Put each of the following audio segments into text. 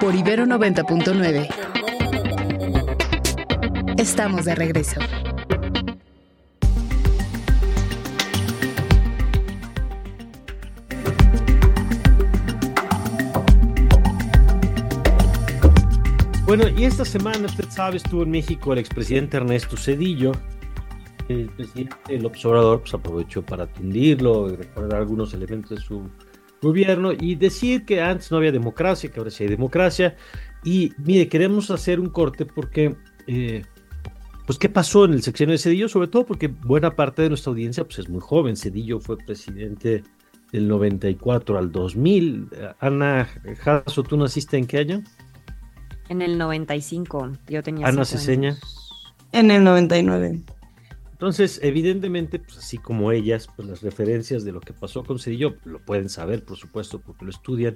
por Ibero 90.9. Estamos de regreso. Bueno, y esta semana, usted sabe, estuvo en México el expresidente Ernesto Cedillo. El presidente López Obrador pues, aprovechó para tundirlo y recordar algunos elementos de su gobierno y decir que antes no había democracia, que ahora sí hay democracia. Y mire, queremos hacer un corte porque, eh, pues, ¿qué pasó en el sexenio de Cedillo? Sobre todo porque buena parte de nuestra audiencia pues, es muy joven. Cedillo fue presidente del 94 al 2000. Ana Jasso, ¿tú naciste en qué año? En el 95, yo tenía Ana Ceseña. En el 99. Entonces, evidentemente, pues así como ellas, pues las referencias de lo que pasó con Cedillo lo pueden saber, por supuesto, porque lo estudian,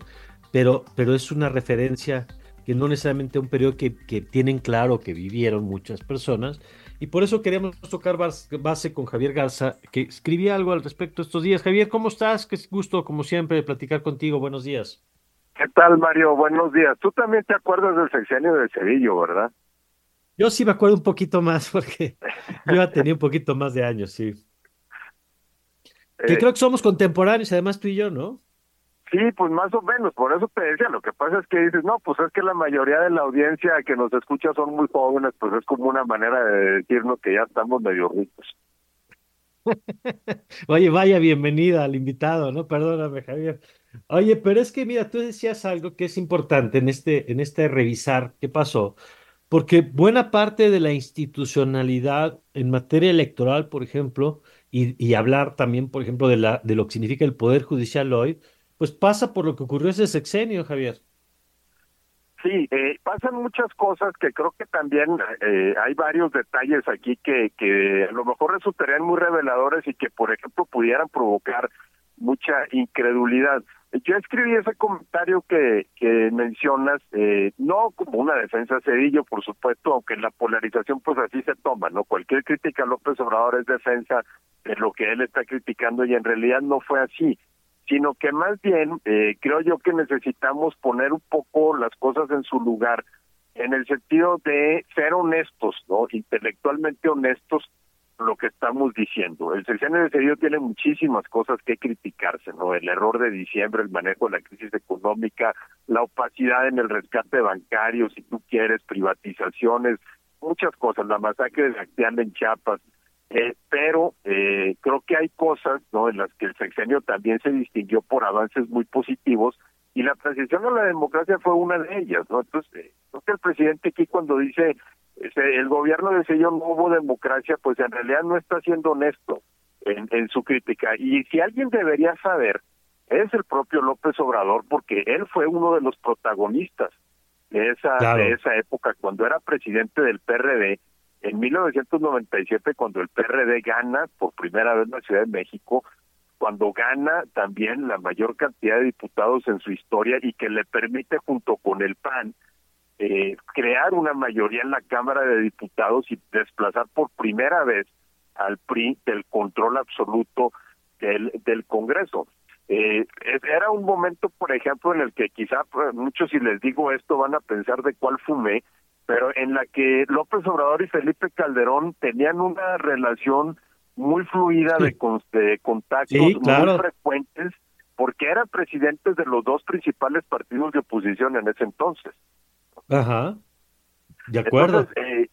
pero, pero es una referencia que no necesariamente un periodo que, que tienen claro que vivieron muchas personas, y por eso queríamos tocar base con Javier Garza, que escribía algo al respecto estos días. Javier, ¿cómo estás? Qué gusto, como siempre, platicar contigo. Buenos días. ¿Qué tal, Mario? Buenos días. Tú también te acuerdas del sexenio de Cedillo, ¿verdad? Yo sí me acuerdo un poquito más, porque yo ya tenía un poquito más de años, sí. que eh, creo que somos contemporáneos, además tú y yo, ¿no? Sí, pues más o menos, por eso te decía, lo que pasa es que dices, no, pues es que la mayoría de la audiencia que nos escucha son muy jóvenes, pues es como una manera de decirnos que ya estamos medio ricos. Oye, vaya bienvenida al invitado, ¿no? Perdóname, Javier. Oye, pero es que mira, tú decías algo que es importante en este, en este revisar qué pasó, porque buena parte de la institucionalidad en materia electoral, por ejemplo, y, y hablar también, por ejemplo, de, la, de lo que significa el Poder Judicial hoy, pues pasa por lo que ocurrió ese sexenio, Javier. Sí, eh, pasan muchas cosas que creo que también eh, hay varios detalles aquí que, que a lo mejor resultarían muy reveladores y que, por ejemplo, pudieran provocar mucha incredulidad. Yo escribí ese comentario que, que mencionas, eh, no como una defensa Cedillo, por supuesto, aunque la polarización pues así se toma, ¿no? Cualquier crítica a López Obrador es defensa de lo que él está criticando y en realidad no fue así sino que más bien eh, creo yo que necesitamos poner un poco las cosas en su lugar en el sentido de ser honestos, ¿no? Intelectualmente honestos lo que estamos diciendo. El sexenio de Cedillo tiene muchísimas cosas que criticarse, ¿no? El error de diciembre, el manejo de la crisis económica, la opacidad en el rescate bancario, si tú quieres, privatizaciones, muchas cosas, la masacre de Acteal en Chiapas, eh, pero eh, creo que hay cosas no en las que el sexenio también se distinguió por avances muy positivos y la transición a la democracia fue una de ellas no entonces eh, creo que el presidente aquí cuando dice el gobierno de sello no hubo democracia pues en realidad no está siendo honesto en, en su crítica. Y si alguien debería saber es el propio López Obrador porque él fue uno de los protagonistas de esa de esa época cuando era presidente del PRD en 1997, cuando el PRD gana por primera vez en la Ciudad de México, cuando gana también la mayor cantidad de diputados en su historia y que le permite junto con el PAN eh, crear una mayoría en la Cámara de Diputados y desplazar por primera vez al PRI del control absoluto del, del Congreso. Eh, era un momento, por ejemplo, en el que quizá pues, muchos si les digo esto van a pensar de cuál fumé, pero en la que López Obrador y Felipe Calderón tenían una relación muy fluida de, contactos muy frecuentes, porque eran presidentes de los dos principales partidos de oposición en ese entonces. Ajá, de acuerdo. Eh,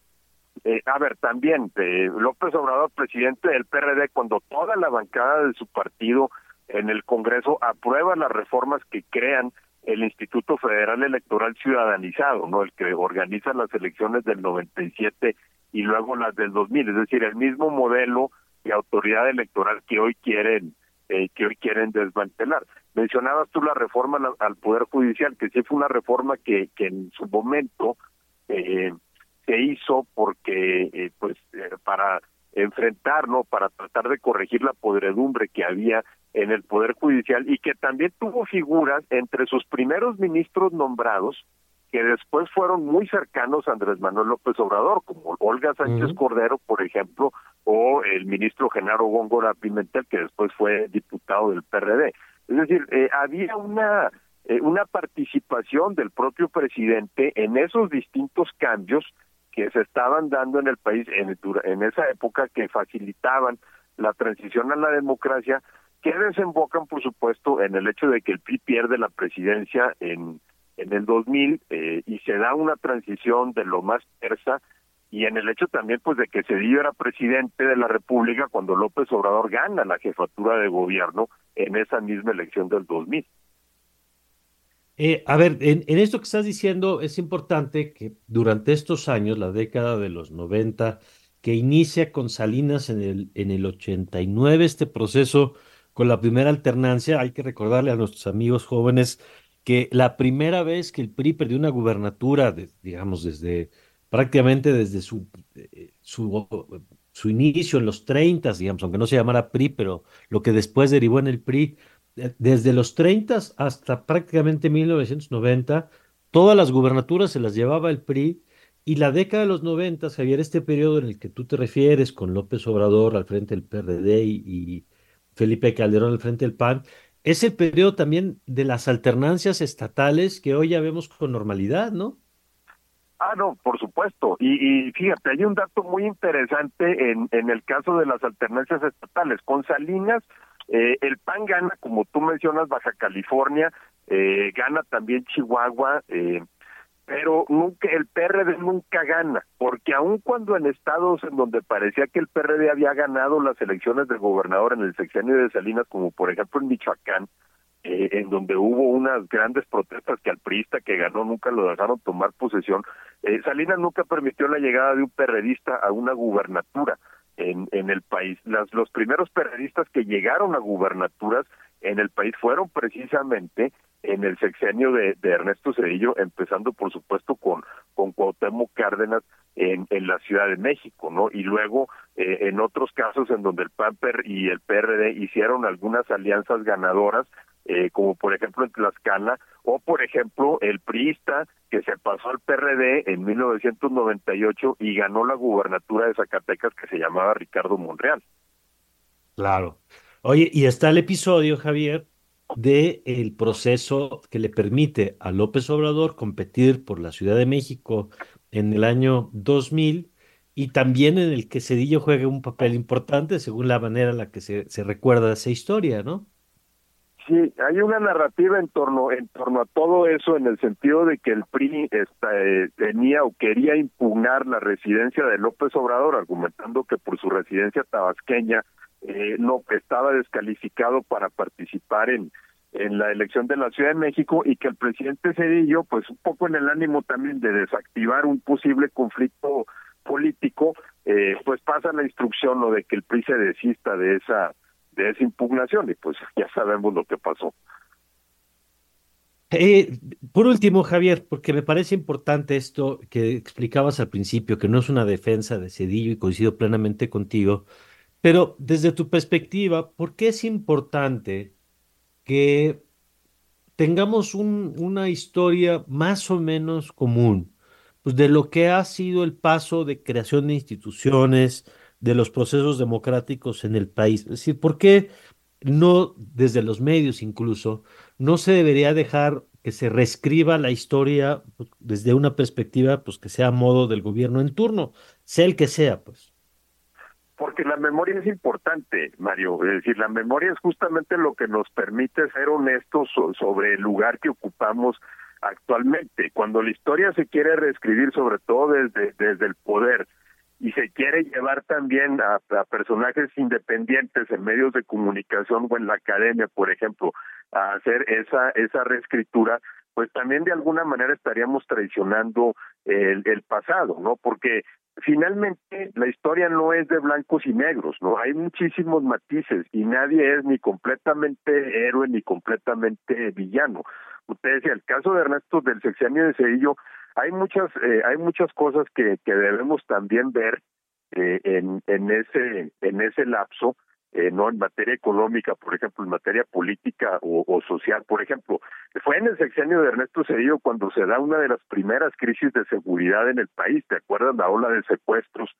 eh, a ver, también eh, López Obrador, presidente del PRD, cuando toda la bancada de su partido en el Congreso aprueba las reformas que crean el Instituto Federal Electoral Ciudadanizado, ¿no? El que organiza las elecciones del 97 y luego las del 2000, es decir, el mismo modelo de autoridad electoral que hoy quieren eh, que hoy quieren desmantelar. Mencionabas tú la reforma al, Poder Judicial, que sí fue una reforma que, en su momento eh, se hizo porque, eh, pues, eh, para enfrentar, ¿no? Para tratar de corregir la podredumbre que había en el Poder Judicial y que también tuvo figuras entre sus primeros ministros nombrados que después fueron muy cercanos a Andrés Manuel López Obrador, como Olga Sánchez Cordero, por ejemplo, o el ministro Genaro Góngora Pimentel, que después fue diputado del PRD. Es decir, eh, había una eh, una participación del propio presidente en esos distintos cambios que se estaban dando en el país en, en esa época que facilitaban la transición a la democracia, que desembocan, por supuesto, en el hecho de que el PRI pierde la presidencia en, en el 2000 eh, y se da una transición de lo más persa y en el hecho también pues de que Cedillo era presidente de la República cuando López Obrador gana la jefatura de gobierno en esa misma elección del 2000. Eh, a ver, en, esto que estás diciendo es importante que durante estos años, la década de los 90, que inicia con Salinas en el, en el 89, este proceso con la primera alternancia, hay que recordarle a nuestros amigos jóvenes que la primera vez que el PRI perdió una gubernatura, digamos, desde prácticamente desde su, eh, su, inicio en los 30, digamos, aunque no se llamara PRI, pero lo que después derivó en el PRI, desde los 30 hasta prácticamente 1990, todas las gubernaturas se las llevaba el PRI y la década de los 90, Javier, este periodo en el que tú te refieres con López Obrador al frente del PRD y, Felipe Calderón al frente del PAN, es el periodo también de las alternancias estatales que hoy ya vemos con normalidad, ¿no? Ah, no, por supuesto. Y, y, fíjate, hay un dato muy interesante en, en el caso de las alternancias estatales. Con Salinas eh, el PAN gana, como tú mencionas, Baja California, eh, gana también Chihuahua, eh, pero nunca el PRD nunca gana, porque aun cuando en estados en donde parecía que el PRD había ganado las elecciones de gobernador en el sexenio de Salinas, como por ejemplo en Michoacán, eh, en donde hubo unas grandes protestas que al priista que ganó nunca lo dejaron tomar posesión, eh, Salinas nunca permitió la llegada de un perredista a una gubernatura en, en el país. Las, los primeros periodistas que llegaron a gubernaturas en el país fueron precisamente en el sexenio de, Ernesto Cedillo, empezando por supuesto con, con Cuauhtémoc Cárdenas en, la Ciudad de México, ¿no? Y luego eh, en otros casos en donde el PAMPER y el PRD hicieron algunas alianzas ganadoras, eh, como por ejemplo en Tlaxcala, o por ejemplo el priista que se pasó al PRD en 1998 y ganó la gubernatura de Zacatecas que se llamaba Ricardo Monreal. Claro. Oye, y está el episodio, Javier, de el proceso que le permite a López Obrador competir por la Ciudad de México en el año 2000 y también en el que Cedillo juega un papel importante según la manera en la que se, se recuerda esa historia, ¿no? Sí, hay una narrativa en torno en torno a todo eso en el sentido de que el PRI eh, tenía o quería impugnar la residencia de López Obrador, argumentando que por su residencia tabasqueña eh, no estaba descalificado para participar en en la elección de la Ciudad de México y que el presidente Cedillo, pues un poco en el ánimo también de desactivar un posible conflicto político, eh, pues pasa la instrucción o de que el PRI se desista de esa de esa impugnación y pues ya sabemos lo que pasó. Eh, por último, Javier, porque me parece importante esto que explicabas al principio, que no es una defensa de Cedillo y coincido plenamente contigo, pero desde tu perspectiva, ¿por qué es importante que tengamos un, una historia más o menos común pues, de lo que ha sido el paso de creación de instituciones, de los procesos democráticos en el país. Es decir, ¿por qué no, desde los medios incluso, no se debería dejar que se reescriba la historia pues, desde una perspectiva pues, que sea a modo del gobierno en turno, sea el que sea, pues? Porque la memoria es importante, Mario. Es decir, la memoria es justamente lo que nos permite ser honestos sobre el lugar que ocupamos actualmente. Cuando la historia se quiere reescribir, sobre todo desde, desde el poder, y se quiere llevar también a, personajes independientes en medios de comunicación o en la academia, por ejemplo, a hacer esa esa reescritura, pues también de alguna manera estaríamos traicionando el, el pasado, ¿no? Porque finalmente la historia no es de blancos y negros, ¿no? Hay muchísimos matices y nadie es ni completamente héroe ni completamente villano. Usted decía, el caso de Ernesto del sexenio de Cedillo hay muchas eh, hay muchas cosas que, que debemos también ver eh, en en ese en ese lapso eh, no en materia económica por ejemplo en materia política o, social por ejemplo fue en el sexenio de Ernesto Cedillo cuando se da una de las primeras crisis de seguridad en el país te acuerdas la ola de secuestros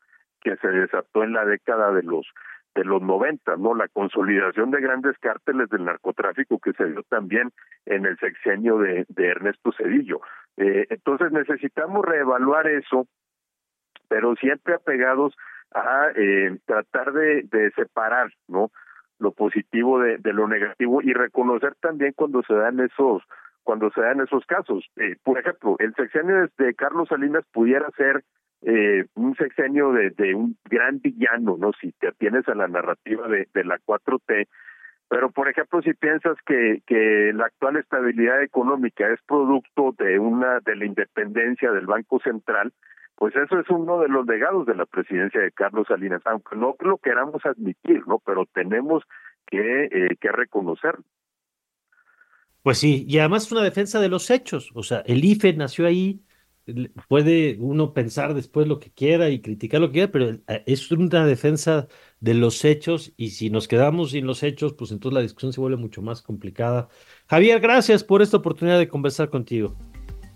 que se desató en la década de los de los 90, ¿no? La consolidación de grandes cárteles del narcotráfico que se dio también en el sexenio de, de Ernesto Cedillo. Eh, entonces necesitamos reevaluar eso, pero siempre apegados a eh, tratar de, separar, ¿no? Lo positivo de, lo negativo y reconocer también cuando se dan esos cuando se dan esos casos. Eh, por ejemplo, el sexenio de Carlos Salinas pudiera ser eh, un sexenio de, un gran villano, ¿no? Si te atienes a la narrativa de, de la 4T, pero, por ejemplo, si piensas que, que la actual estabilidad económica es producto de una de la independencia del Banco Central, pues eso es uno de los legados de la presidencia de Carlos Salinas, aunque no lo queramos admitir, ¿no? Pero tenemos que, eh, que reconocerlo. Pues sí, y además es una defensa de los hechos. O sea, el IFE nació ahí, puede uno pensar después lo que quiera y criticar lo que quiera, pero eh, es una defensa de los hechos y si nos quedamos sin los hechos, pues entonces la discusión se vuelve mucho más complicada. Javier, gracias por esta oportunidad de conversar contigo.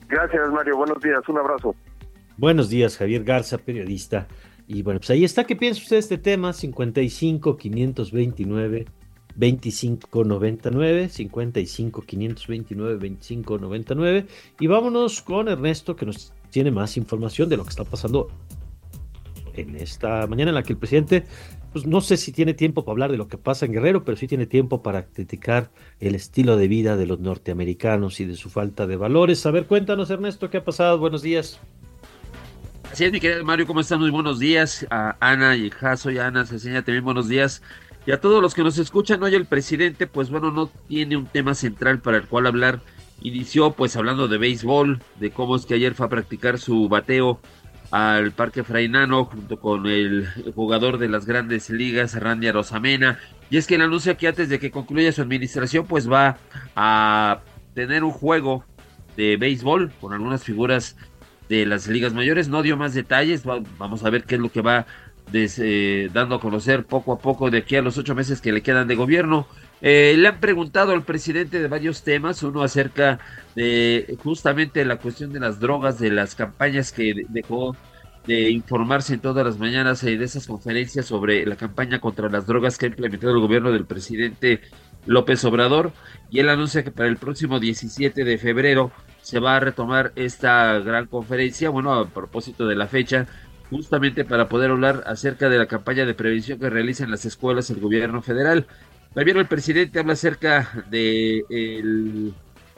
Gracias, Mario. Buenos días. Un abrazo. Buenos días, Javier Garza, periodista. Y bueno, pues ahí está. ¿Qué piensa usted de este tema? 55 529 2599 55 529 2599 y vámonos con Ernesto que nos tiene más información de lo que está pasando en esta mañana en la que el presidente pues no sé si tiene tiempo para hablar de lo que pasa en Guerrero, pero sí tiene tiempo para criticar el estilo de vida de los norteamericanos y de su falta de valores. A ver, cuéntanos Ernesto, ¿qué ha pasado? Buenos días. Así es, mi querido Mario, ¿cómo están? Muy buenos días. A Ana y Jaso y Ana, se enseña también buenos días. Y a todos los que nos escuchan hoy el presidente, pues bueno, no tiene un tema central para el cual hablar. Inició pues hablando de béisbol, de cómo es que ayer fue a practicar su bateo al Parque Frainano junto con el jugador de las grandes ligas, Randy Rosamena. Y es que él anuncia que antes de que concluya su administración, pues va a tener un juego de béisbol con algunas figuras de las ligas mayores. No dio más detalles, vamos a ver qué es lo que va eh, dando a conocer poco a poco de aquí a los ocho meses que le quedan de gobierno. Eh, le han preguntado al presidente de varios temas, uno acerca de justamente la cuestión de las drogas, de las campañas que dejó de informarse en todas las mañanas y de esas conferencias sobre la campaña contra las drogas que ha implementado el gobierno del presidente López Obrador y él anuncia que para el próximo 17 de febrero se va a retomar esta gran conferencia, bueno, a propósito de la fecha, justamente para poder hablar acerca de la campaña de prevención que realiza en las escuelas el gobierno federal. También el presidente habla acerca del el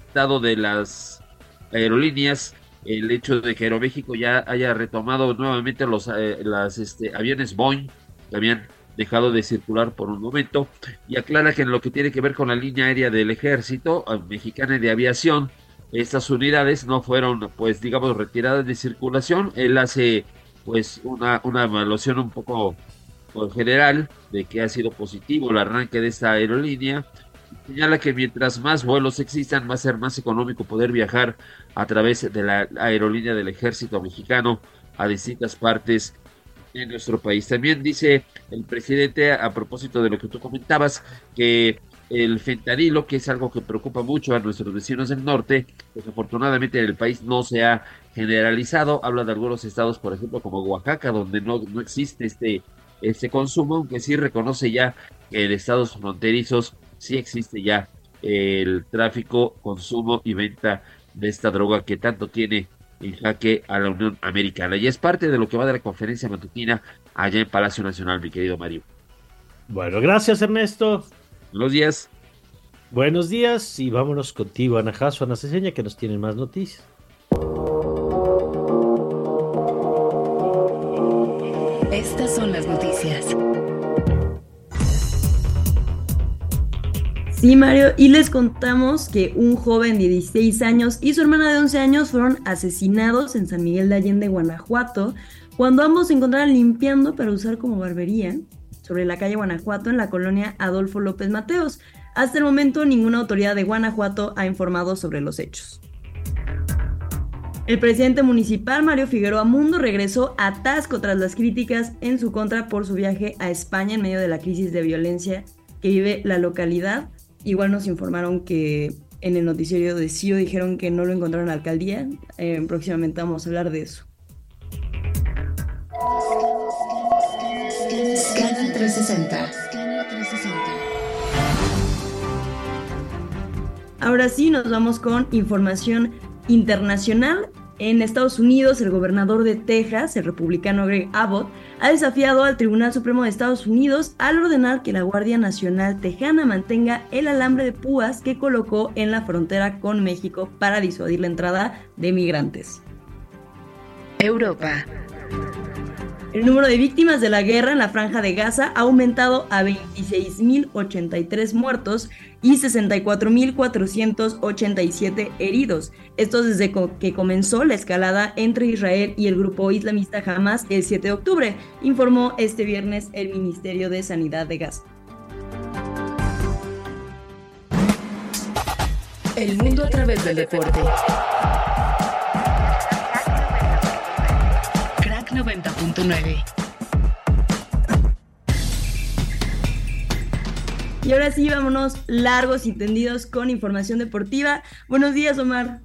estado de las aerolíneas, el hecho de que Aeroméxico ya haya retomado nuevamente los eh, este, aviones Boeing que habían dejado de circular por un momento y aclara que en lo que tiene que ver con la línea aérea del ejército eh, mexicana de aviación, estas unidades no fueron, pues digamos, retiradas de circulación. Él hace pues una, una evaluación un poco pues, general de que ha sido positivo el arranque de esta aerolínea. Señala que mientras más vuelos existan, va a ser más económico poder viajar a través de la aerolínea del ejército mexicano a distintas partes de nuestro país. También dice el presidente, a propósito de lo que tú comentabas, que el fentanilo, que es algo que preocupa mucho a nuestros vecinos del norte, desafortunadamente en el país no se ha generalizado. Habla de algunos estados, por ejemplo, como Oaxaca, donde no, no existe este, este consumo, aunque sí reconoce ya que en estados fronterizos sí existe ya el tráfico, consumo y venta de esta droga que tanto tiene en jaque a la Unión Americana. Y es parte de lo que va de la conferencia matutina allá en Palacio Nacional, mi querido Mario. Bueno, gracias Ernesto. Buenos días. Buenos días y vámonos contigo, Ana Jasso, Ana Ceseña, que nos tienen más noticias. Estas son las noticias. Sí, Mario, y les contamos que un joven de 16 años y su hermana de 11 años fueron asesinados en San Miguel de Allende, Guanajuato, cuando ambos se encontraban limpiando para usar como barbería sobre la calle Guanajuato en la colonia Adolfo López Mateos. Hasta el momento ninguna autoridad de Guanajuato ha informado sobre los hechos. El presidente municipal Mario Figueroa Mundo regresó a Tasco tras las críticas en su contra por su viaje a España en medio de la crisis de violencia que vive la localidad. Igual nos informaron que en el noticiero de CIO dijeron que no lo encontraron en la alcaldía. Eh, próximamente vamos a hablar de eso. 360. ahora sí nos vamos con información internacional. En Estados Unidos, el gobernador de Texas, el republicano Greg Abbott, ha desafiado al Tribunal Supremo de Estados Unidos al ordenar que la Guardia Nacional Tejana mantenga el alambre de púas que colocó en la frontera con México para disuadir la entrada de migrantes. Europa. El número de víctimas de la guerra en la franja de Gaza ha aumentado a 26.083 muertos y 64.487 heridos. Esto desde que comenzó la escalada entre Israel y el grupo islamista Hamas el 7 de octubre, informó este viernes el Ministerio de Sanidad de Gaza. El mundo a través del deporte. 90.9. Y ahora sí, vámonos largos y tendidos con información deportiva. Buenos días, Omar.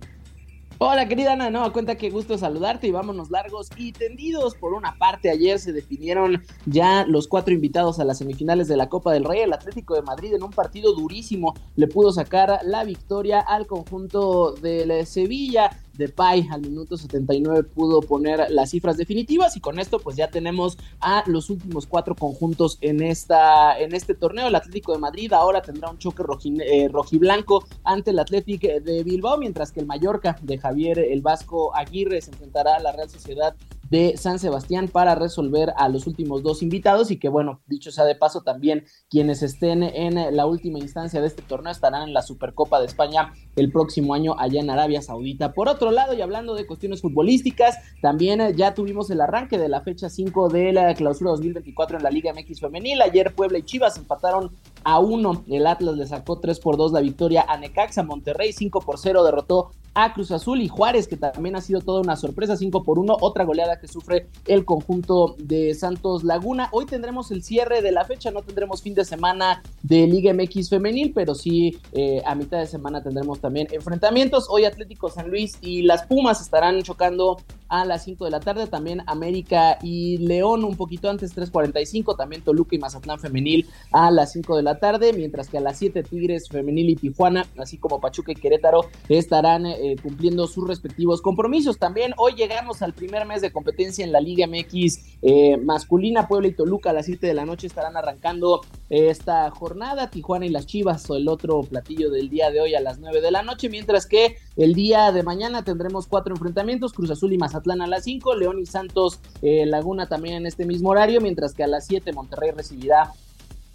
Hola querida Ana, no, cuenta que gusto saludarte y vámonos largos y tendidos. Por una parte, ayer se definieron ya los cuatro invitados a las semifinales de la Copa del Rey. El Atlético de Madrid en un partido durísimo le pudo sacar la victoria al conjunto de Sevilla. Depay al minuto 79 pudo poner las cifras definitivas y con esto pues ya tenemos a los últimos cuatro conjuntos en, esta, en este torneo. El Atlético de Madrid ahora tendrá un choque eh, rojiblanco ante el Atlético de Bilbao, mientras que el Mallorca de Javier el Vasco Aguirre se enfrentará a la Real Sociedad de San Sebastián para resolver a los últimos dos invitados y que bueno, dicho sea de paso también quienes estén en la última instancia de este torneo estarán en la Supercopa de España el próximo año allá en Arabia Saudita. Por otro lado, y hablando de cuestiones futbolísticas, también eh, ya tuvimos el arranque de la fecha 5 de la clausura 2024 en la Liga MX femenil. Ayer Puebla y Chivas empataron a uno. El Atlas le sacó 3 por 2 la victoria a Necaxa. Monterrey 5 por 0 derrotó a Cruz Azul y Juárez, que también ha sido toda una sorpresa, 5 por 1, otra goleada que sufre el conjunto de Santos Laguna. Hoy tendremos el cierre de la fecha, no tendremos fin de semana de Liga MX femenil, pero sí eh, a mitad de semana tendremos también enfrentamientos. Hoy Atlético San Luis y las Pumas estarán chocando a las 5 de la tarde, también América y León un poquito antes, 3.45, también Toluca y Mazatlán femenil a las 5 de la tarde, mientras que a las 7 Tigres femenil y Tijuana, así como Pachuca y Querétaro, estarán eh, cumpliendo sus respectivos compromisos. También hoy llegamos al primer mes de competencia en la Liga MX eh, masculina, Puebla y Toluca a las 7 de la noche estarán arrancando esta jornada, Tijuana y las Chivas, o el otro platillo del día de hoy a las 9 de la noche, mientras que el día de mañana tendremos cuatro enfrentamientos, Cruz Azul y Mazatlán a las 5, León y Santos eh, Laguna también en este mismo horario, mientras que a las 7 Monterrey recibirá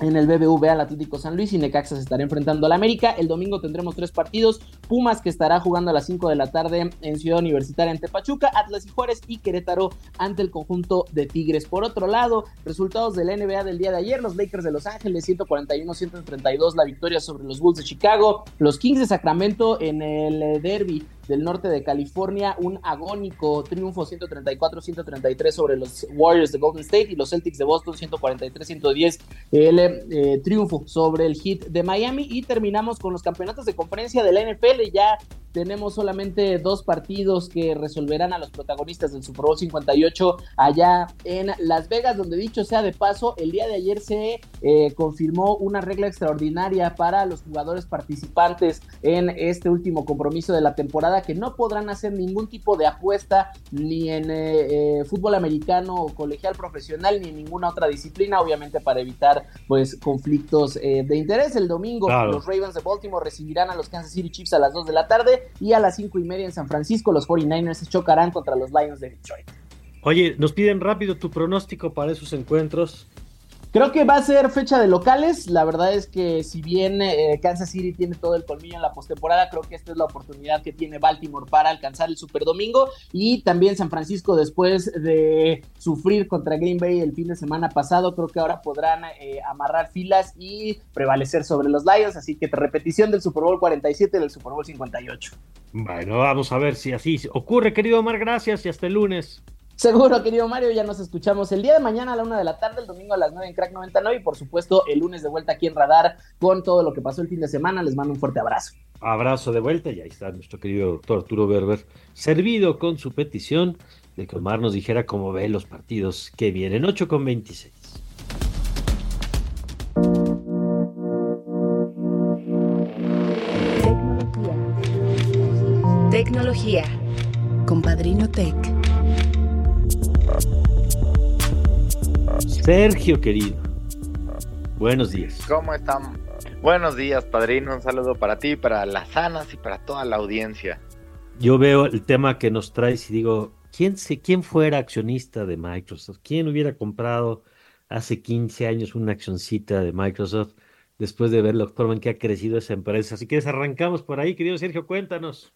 en el BBVA al Atlético San Luis y Necaxa se estará enfrentando al América. El domingo tendremos tres partidos. Pumas que estará jugando a las 5 de la tarde en Ciudad Universitaria ante Pachuca, Atlas y Juárez y Querétaro ante el conjunto de Tigres. Por otro lado, resultados de la NBA del día de ayer, los Lakers de Los Ángeles 141-132 la victoria sobre los Bulls de Chicago, los Kings de Sacramento en el derby del norte de California, un agónico triunfo 134-133 sobre los Warriors de Golden State y los Celtics de Boston 143-110 el eh, triunfo sobre el Heat de Miami. Y terminamos con los campeonatos de conferencia de la NFL ya tenemos solamente dos partidos que resolverán a los protagonistas del Super Bowl 58 allá en Las Vegas, donde dicho sea de paso, el día de ayer se eh, confirmó una regla extraordinaria para los jugadores participantes en este último compromiso de la temporada, que no podrán hacer ningún tipo de apuesta ni en eh, eh, fútbol americano o colegial profesional ni en ninguna otra disciplina, obviamente para evitar pues conflictos de interés. El domingo los Ravens de Baltimore recibirán a los Kansas City Chiefs a las 2 de la tarde y a las cinco y media en San Francisco los 49ers se chocarán contra los Lions de Detroit. Oye, nos piden rápido tu pronóstico para esos encuentros. Creo que va a ser fecha de locales. La verdad es que si bien eh, Kansas City tiene todo el colmillo en la postemporada, creo que esta es la oportunidad que tiene Baltimore para alcanzar el Super Domingo. Y también San Francisco, después de sufrir contra Green Bay el fin de semana pasado, creo que ahora podrán eh, amarrar filas y prevalecer sobre los Lions. Así que repetición del Super Bowl 47 y del Super Bowl 58. Bueno, vamos a ver si así ocurre, querido Omar. Gracias y hasta el lunes. Seguro, querido Mario, ya nos escuchamos el día de mañana a la una de la tarde, el domingo a las nueve en Crack 99 y por supuesto el lunes de vuelta aquí en Radar con todo lo que pasó el fin de semana. Les mando un fuerte abrazo. Abrazo de vuelta y ahí está nuestro querido doctor Arturo Berber, servido con su petición de que Omar nos dijera cómo ve los partidos que vienen, 8 con 26. Tecnología con Padrino Tech. Sergio querido, buenos días. ¿Cómo están? Buenos días, padrino. Un saludo para ti, para las sanas y para toda la audiencia. Yo veo el tema que nos traes y digo, ¿quién, se, quién fuera accionista de Microsoft? ¿Quién hubiera comprado hace 15 años una accioncita de Microsoft después de ver la forma en que ha crecido esa empresa? Así que arrancamos por ahí, querido Sergio, cuéntanos.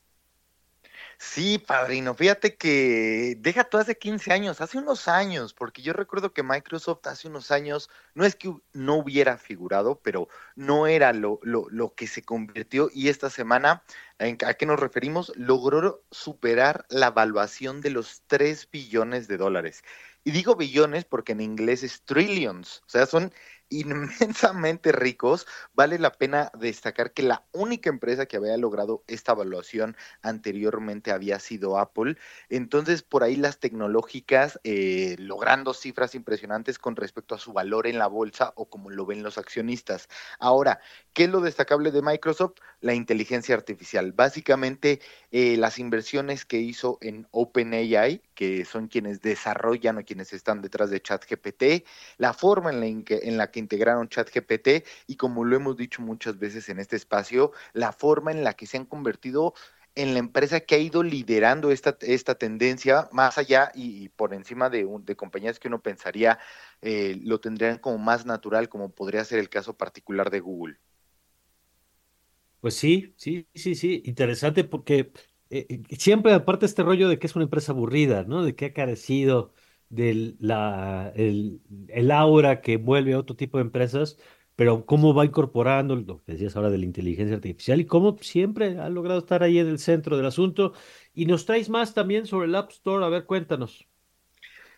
Sí, padrino, fíjate que deja tú hace 15 años, hace unos años, porque yo recuerdo que Microsoft hace unos años, no es que no hubiera figurado, pero no era lo, lo, lo que se convirtió y esta semana, ¿a qué nos referimos? Logró superar la evaluación de los 3 billones de dólares. Y digo billones porque en inglés es trillions, o sea, son inmensamente ricos, vale la pena destacar que la única empresa que había logrado esta evaluación anteriormente había sido Apple. Entonces, por ahí las tecnológicas eh, logrando cifras impresionantes con respecto a su valor en la bolsa o como lo ven los accionistas. Ahora, ¿qué es lo destacable de Microsoft? La inteligencia artificial. Básicamente, eh, las inversiones que hizo en OpenAI, que son quienes desarrollan o quienes están detrás de ChatGPT, la forma en la, en la que integraron ChatGPT y como lo hemos dicho muchas veces en este espacio, la forma en la que se han convertido en la empresa que ha ido liderando esta, esta tendencia más allá y, por encima de, de, compañías que uno pensaría eh, lo tendrían como más natural, como podría ser el caso particular de Google. Pues sí, sí, sí, sí, interesante porque eh, eh, siempre aparte este rollo de que es una empresa aburrida, ¿no? De que ha carecido del el, aura que vuelve a otro tipo de empresas, pero cómo va incorporando lo que decías ahora de la inteligencia artificial y cómo siempre ha logrado estar ahí en el centro del asunto. Y nos traes más también sobre el App Store, a ver, cuéntanos.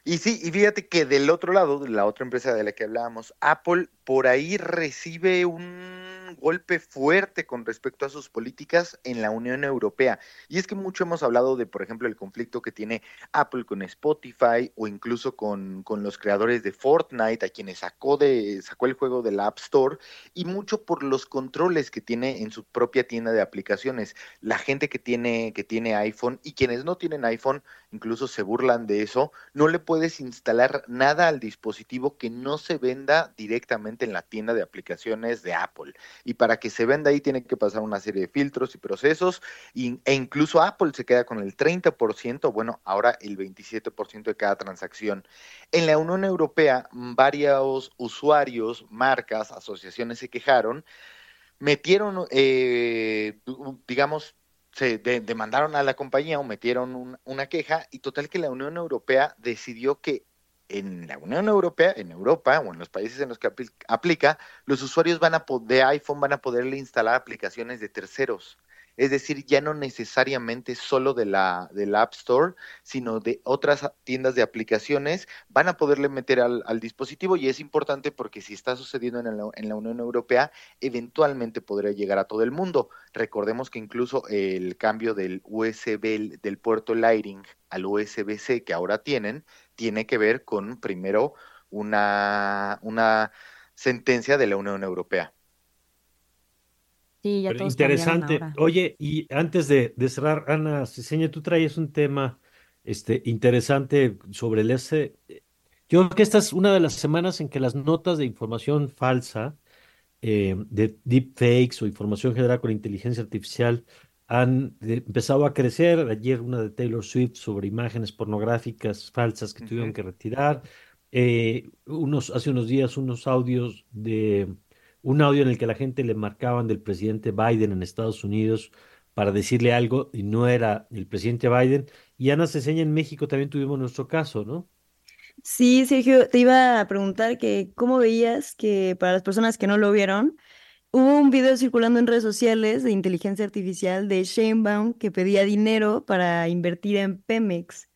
Y sí, y fíjate que del otro lado, la otra empresa de la que hablábamos, Apple, por ahí recibe un golpe fuerte con respecto a sus políticas en la Unión Europea. Y es que mucho hemos hablado de, por ejemplo, el conflicto que tiene Apple con Spotify o incluso con, con los creadores de Fortnite, a quienes sacó, de, sacó el juego del App Store, y mucho por los controles que tiene en su propia tienda de aplicaciones. La gente que tiene, que tiene iPhone y quienes no tienen iPhone incluso se burlan de eso, no le puedes instalar nada al dispositivo que no se venda directamente en la tienda de aplicaciones de Apple y para que se venda ahí tiene que pasar una serie de filtros y procesos e incluso Apple se queda con el 30%, bueno, ahora el 27% de cada transacción. En la Unión Europea, varios usuarios, marcas, asociaciones se quejaron, metieron, eh, digamos, se demandaron a la compañía o metieron una queja y total que la Unión Europea decidió que en la Unión Europea, en Europa o en los países en los que aplica, los usuarios van a de iPhone van a poderle instalar aplicaciones de terceros. Es decir, ya no necesariamente solo de la, del App Store, sino de otras tiendas de aplicaciones, van a poderle meter al, dispositivo y es importante porque si está sucediendo en la, en la, Unión Europea, eventualmente podría llegar a todo el mundo. Recordemos que incluso el cambio del USB, del puerto Lighting al USB-C que ahora tienen, tiene que ver con primero una, una sentencia de la Unión Europea. Sí, ya interesante. Oye, y antes de, cerrar, Ana Ceseña, tú traes un tema este, interesante sobre el S. Yo creo que esta es una de las semanas en que las notas de información falsa, eh, de deepfakes o información generada con inteligencia artificial, han empezado a crecer. Ayer una de Taylor Swift sobre imágenes pornográficas falsas que tuvieron que retirar. Eh, unos, hace unos días unos audios de un audio en el que la gente le marcaban del presidente Biden en Estados Unidos para decirle algo y no era el presidente Biden. Y Ana Ceseña en México también tuvimos nuestro caso, ¿no? Sí, Sergio, te iba a preguntar que cómo veías que para las personas que no lo vieron, hubo un video circulando en redes sociales de inteligencia artificial de Sheinbaum que pedía dinero para invertir en Pemex.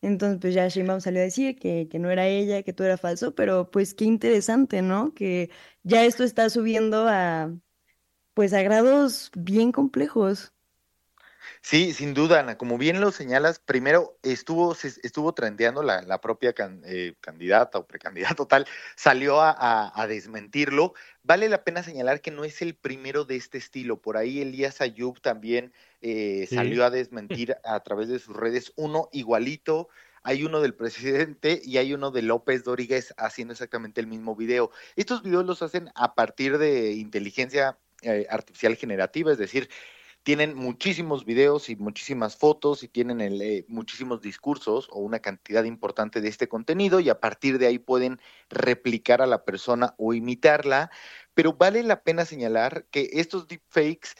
Entonces, pues ya Sheinbaum salió a decir que, que no era ella, que todo era falso, pero pues qué interesante, ¿no? Que ya esto está subiendo a, pues a grados bien complejos. Sí, sin duda, Ana. Como bien lo señalas, primero estuvo, estuvo trendeando la, la propia eh, candidata o precandidato tal, salió a, a, desmentirlo. Vale la pena señalar que no es el primero de este estilo. Por ahí Elías Ayub también eh, salió a desmentir a través de sus redes uno igualito. Hay uno del presidente y hay uno de López Dóriga haciendo exactamente el mismo video. Estos videos los hacen a partir de inteligencia eh, artificial generativa, es decir, tienen muchísimos videos y muchísimas fotos y tienen eh, muchísimos discursos o una cantidad importante de este contenido y a partir de ahí pueden replicar a la persona o imitarla, pero vale la pena señalar que estos deepfakes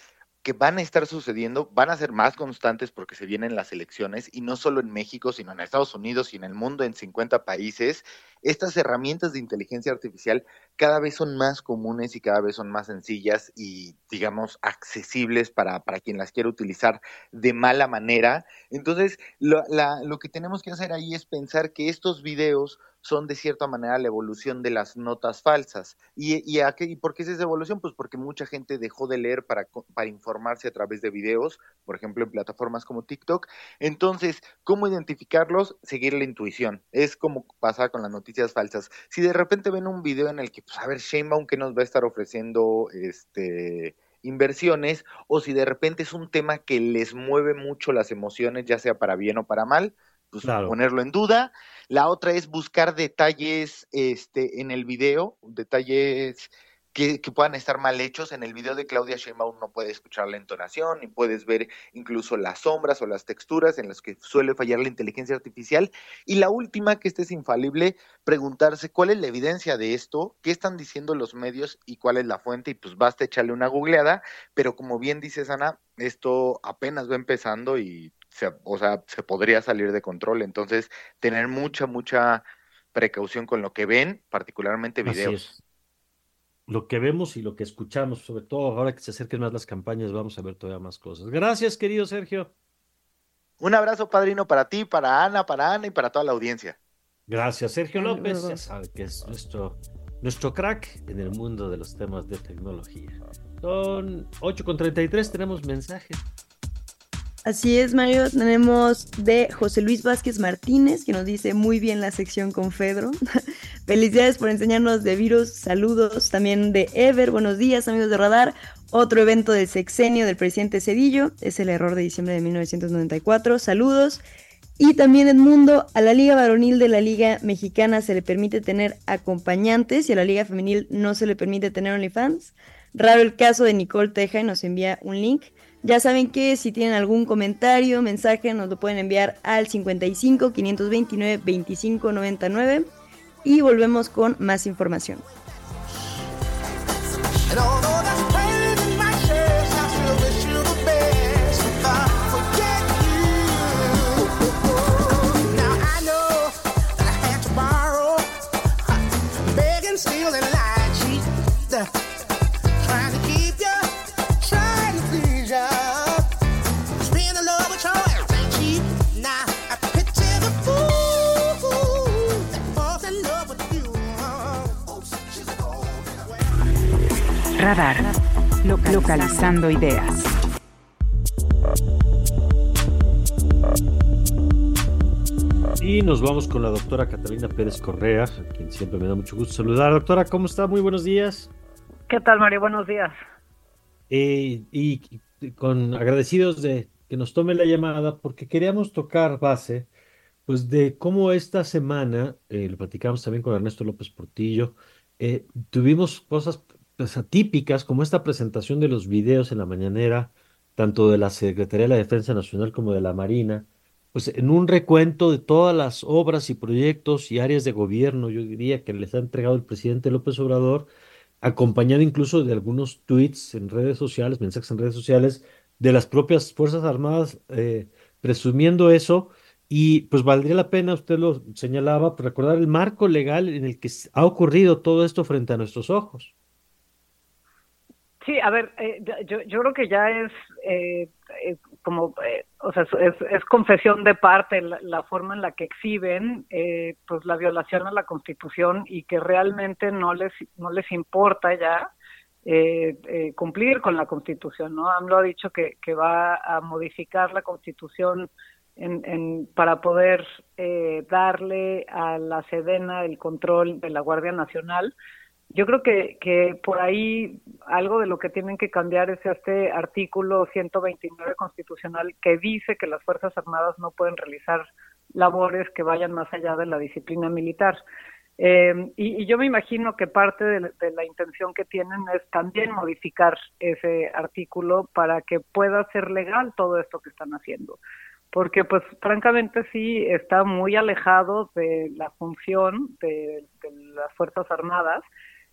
que van a estar sucediendo van a ser más constantes porque se vienen las elecciones y no solo en México, sino en Estados Unidos y en el mundo en 50 países. Estas herramientas de inteligencia artificial cada vez son más comunes y cada vez son más sencillas y, digamos, accesibles para, para quien las quiere utilizar de mala manera. Entonces, lo, lo que tenemos que hacer ahí es pensar que estos videos son de cierta manera la evolución de las notas falsas. ¿Y, y, a qué, y por qué es esa evolución? Pues porque mucha gente dejó de leer para, para informarse a través de videos, por ejemplo, en plataformas como TikTok. Entonces, ¿cómo identificarlos? Seguir la intuición. Es como pasa con las noticias falsas. Si de repente ven un video en el que, pues, a ver, Sheinbaum que nos va a estar ofreciendo este inversiones o si de repente es un tema que les mueve mucho las emociones, ya sea para bien o para mal, pues ponerlo en duda. La otra es buscar detalles este, en el video, detalles que, puedan estar mal hechos. En el video de Claudia Sheinbaum no puedes escuchar la entonación y puedes ver incluso las sombras o las texturas en las que suele fallar la inteligencia artificial. Y la última, que esta es infalible, preguntarse cuál es la evidencia de esto, qué están diciendo los medios y cuál es la fuente. Y pues basta echarle una googleada, pero como bien dices Ana, esto apenas va empezando y se, o sea, se podría salir de control. Entonces, tener mucha, mucha precaución con lo que ven, particularmente videos. Lo que vemos y lo que escuchamos, sobre todo ahora que se acerquen más las campañas, vamos a ver todavía más cosas. Gracias, querido Sergio. Un abrazo, padrino, para ti, para Ana, para Ana y para toda la audiencia. Gracias, Sergio López. Ya sabe que es nuestro, nuestro crack en el mundo de los temas de tecnología. Son 8.33, tenemos mensajes. Así es, Mario. Tenemos de José Luis Vázquez Martínez, que nos dice muy bien la sección con Fedro. Felicidades por enseñarnos de virus. Saludos también de Ever. Buenos días, amigos de Radar. Otro evento del sexenio del presidente Cedillo. Es el error de diciembre de 1994. Saludos. Y también Edmundo, a la Liga Varonil de la Liga Mexicana se le permite tener acompañantes y a la Liga Femenil no se le permite tener OnlyFans. Raro el caso de Nicole Teja y nos envía un link. Ya saben que si tienen algún comentario, mensaje, nos lo pueden enviar al 55 529 25 99 y volvemos con más información. Radar. Localizando ideas. Y nos vamos con la doctora Catalina Pérez Correa, a quien siempre me da mucho gusto saludar. Doctora, ¿cómo está? Muy buenos días. ¿Qué tal, Mario? Buenos días. Eh, y con agradecidos de que nos tome la llamada porque queríamos tocar base pues de cómo esta semana, eh, lo platicamos también con Ernesto López Portillo, eh, tuvimos cosas pues, atípicas, como esta presentación de los videos en la mañanera, tanto de la Secretaría de la Defensa Nacional como de la Marina, pues en un recuento de todas las obras y proyectos y áreas de gobierno, yo diría que les ha entregado el presidente López Obrador, acompañado incluso de algunos tweets en redes sociales, mensajes en redes sociales de las propias Fuerzas Armadas eh, presumiendo eso. Y pues valdría la pena, usted lo señalaba, recordar el marco legal en el que ha ocurrido todo esto frente a nuestros ojos. Sí, a ver, eh, yo, yo creo que ya es eh, eh como, eh, o sea, es, es, confesión de parte la, forma en la que exhiben eh, pues la violación a la Constitución y que realmente no les no les importa ya cumplir con la Constitución, ¿no? AMLO ha dicho que, que va a modificar la Constitución en, en, para poder darle a la Sedena el control de la Guardia Nacional. Yo creo que, que por ahí algo de lo que tienen que cambiar es este artículo 129 constitucional que dice que las Fuerzas Armadas no pueden realizar labores que vayan más allá de la disciplina militar. Eh, y, y, yo me imagino que parte de, de, la intención que tienen es también modificar ese artículo para que pueda ser legal todo esto que están haciendo. Porque, pues, francamente sí está muy alejado de la función de, de las Fuerzas Armadas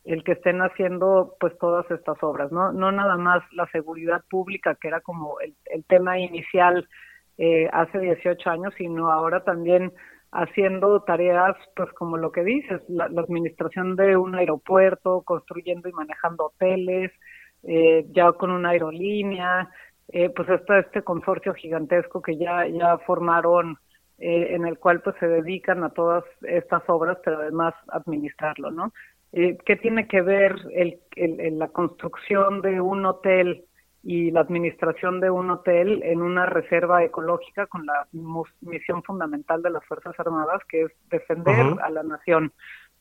el que estén haciendo pues todas estas obras, ¿no? No nada más la seguridad pública, que era como el, el tema inicial eh, hace 18 años, sino ahora también haciendo tareas, pues como lo que dices, la, la administración de un aeropuerto, construyendo y manejando hoteles, eh, ya con una aerolínea, eh, pues está este consorcio gigantesco que ya, ya formaron, eh, en el cual pues se dedican a todas estas obras, pero además administrarlo, ¿no? Eh, ¿Qué tiene que ver el, la construcción de un hotel y la administración de un hotel en una reserva ecológica con la misión fundamental de las Fuerzas Armadas, que es defender uh -huh. a la nación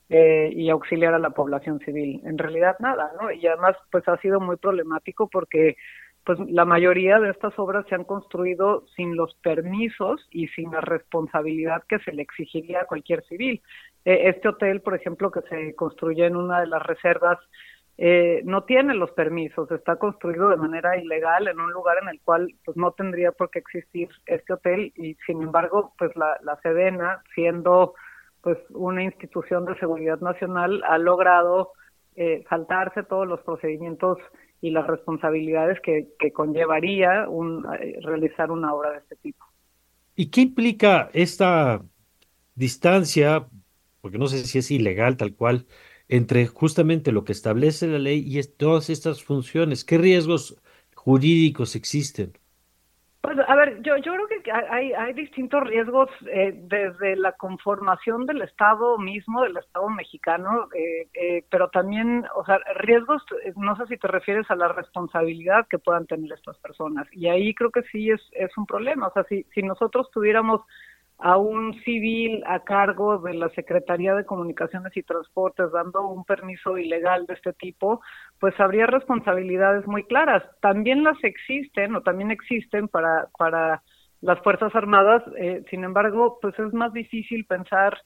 eh, y auxiliar a la población civil. En realidad nada, ¿no? Y además, pues ha sido muy problemático porque pues la mayoría de estas obras se han construido sin los permisos y sin la responsabilidad que se le exigiría a cualquier civil. Eh, este hotel, por ejemplo, que se construye en una de las reservas eh, no tiene los permisos, está construido de manera ilegal en un lugar en el cual pues no tendría por qué existir este hotel y sin embargo pues la, la Sedena siendo pues una institución de seguridad nacional ha logrado eh, saltarse todos los procedimientos y las responsabilidades que, que conllevaría un, eh, realizar una obra de este tipo. ¿Y qué implica esta distancia? Porque no sé si es ilegal tal cual, entre justamente lo que establece la ley y todas estas funciones. ¿Qué riesgos jurídicos existen? Pues, a ver, yo, yo creo que hay, hay distintos riesgos eh, desde la conformación del Estado mismo, del Estado mexicano, eh, eh, pero también, o sea, riesgos, no sé si te refieres a la responsabilidad que puedan tener estas personas. Y ahí creo que sí es, es un problema. O sea, si, si nosotros tuviéramos a un civil a cargo de la Secretaría de Comunicaciones y Transportes dando un permiso ilegal de este tipo, pues habría responsabilidades muy claras. También las existen o también existen para, para las Fuerzas Armadas, eh, sin embargo, pues es más difícil pensar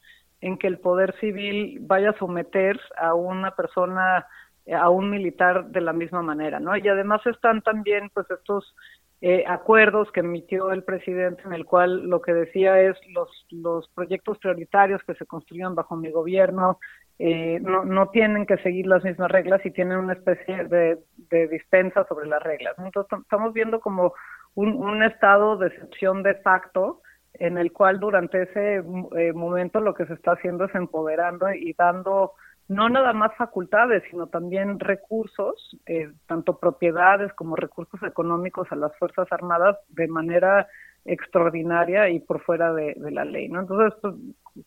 en que el Poder Civil vaya a someter a una persona a un militar de la misma manera, ¿no? Y además están también pues estos eh, acuerdos que emitió el presidente en el cual lo que decía es los, los proyectos prioritarios que se construyan bajo mi gobierno eh, no, no tienen que seguir las mismas reglas y tienen una especie de, de dispensa sobre las reglas. Entonces estamos viendo como un, un estado de excepción de facto en el cual durante ese eh, momento lo que se está haciendo es empoderando y dando no nada más facultades, sino también recursos, eh, tanto propiedades como recursos económicos a las Fuerzas Armadas de manera extraordinaria y por fuera de, la ley, ¿no? Entonces, pues,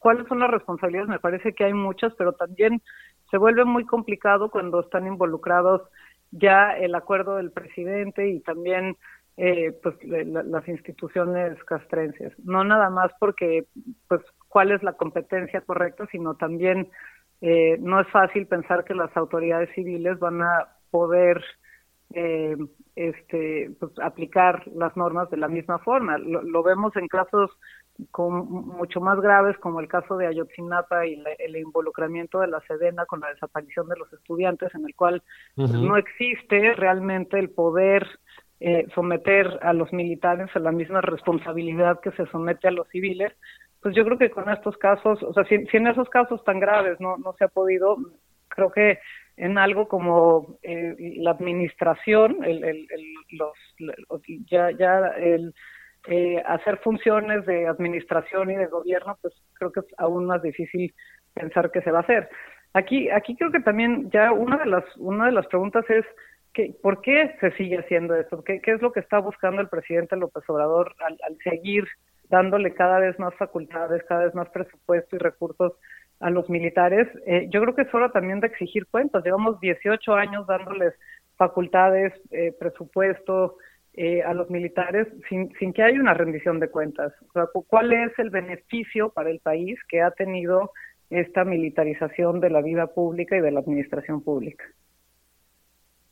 ¿cuáles son las responsabilidades? Me parece que hay muchas, pero también se vuelve muy complicado cuando están involucrados ya el acuerdo del presidente y también eh, pues la, las instituciones castrenses. No nada más porque, pues, cuál es la competencia correcta, sino también eh, no es fácil pensar que las autoridades civiles van a poder eh, este, pues, aplicar las normas de la misma forma. Lo, lo, vemos en casos con, mucho más graves, como el caso de Ayotzinapa y el involucramiento de la Sedena con la desaparición de los estudiantes, en el cual uh -huh. no existe realmente el poder eh, someter a los militares a la misma responsabilidad que se somete a los civiles, pues yo creo que con estos casos, o sea, si, en esos casos tan graves no, no se ha podido, creo que en algo como eh, la administración, el, el, el, los, ya, ya el eh, hacer funciones de administración y de gobierno, pues creo que es aún más difícil pensar que se va a hacer. Aquí, aquí creo que también ya una de las, una de las preguntas es que, ¿por qué se sigue haciendo esto? ¿Qué, ¿Qué es lo que está buscando el presidente López Obrador al, al seguir dándole cada vez más facultades, cada vez más presupuesto y recursos a los militares, eh, yo creo que es hora también de exigir cuentas. Llevamos 18 años dándoles facultades, eh, presupuesto eh, a los militares sin, que haya una rendición de cuentas. ¿cuál es el beneficio para el país que ha tenido esta militarización de la vida pública y de la administración pública?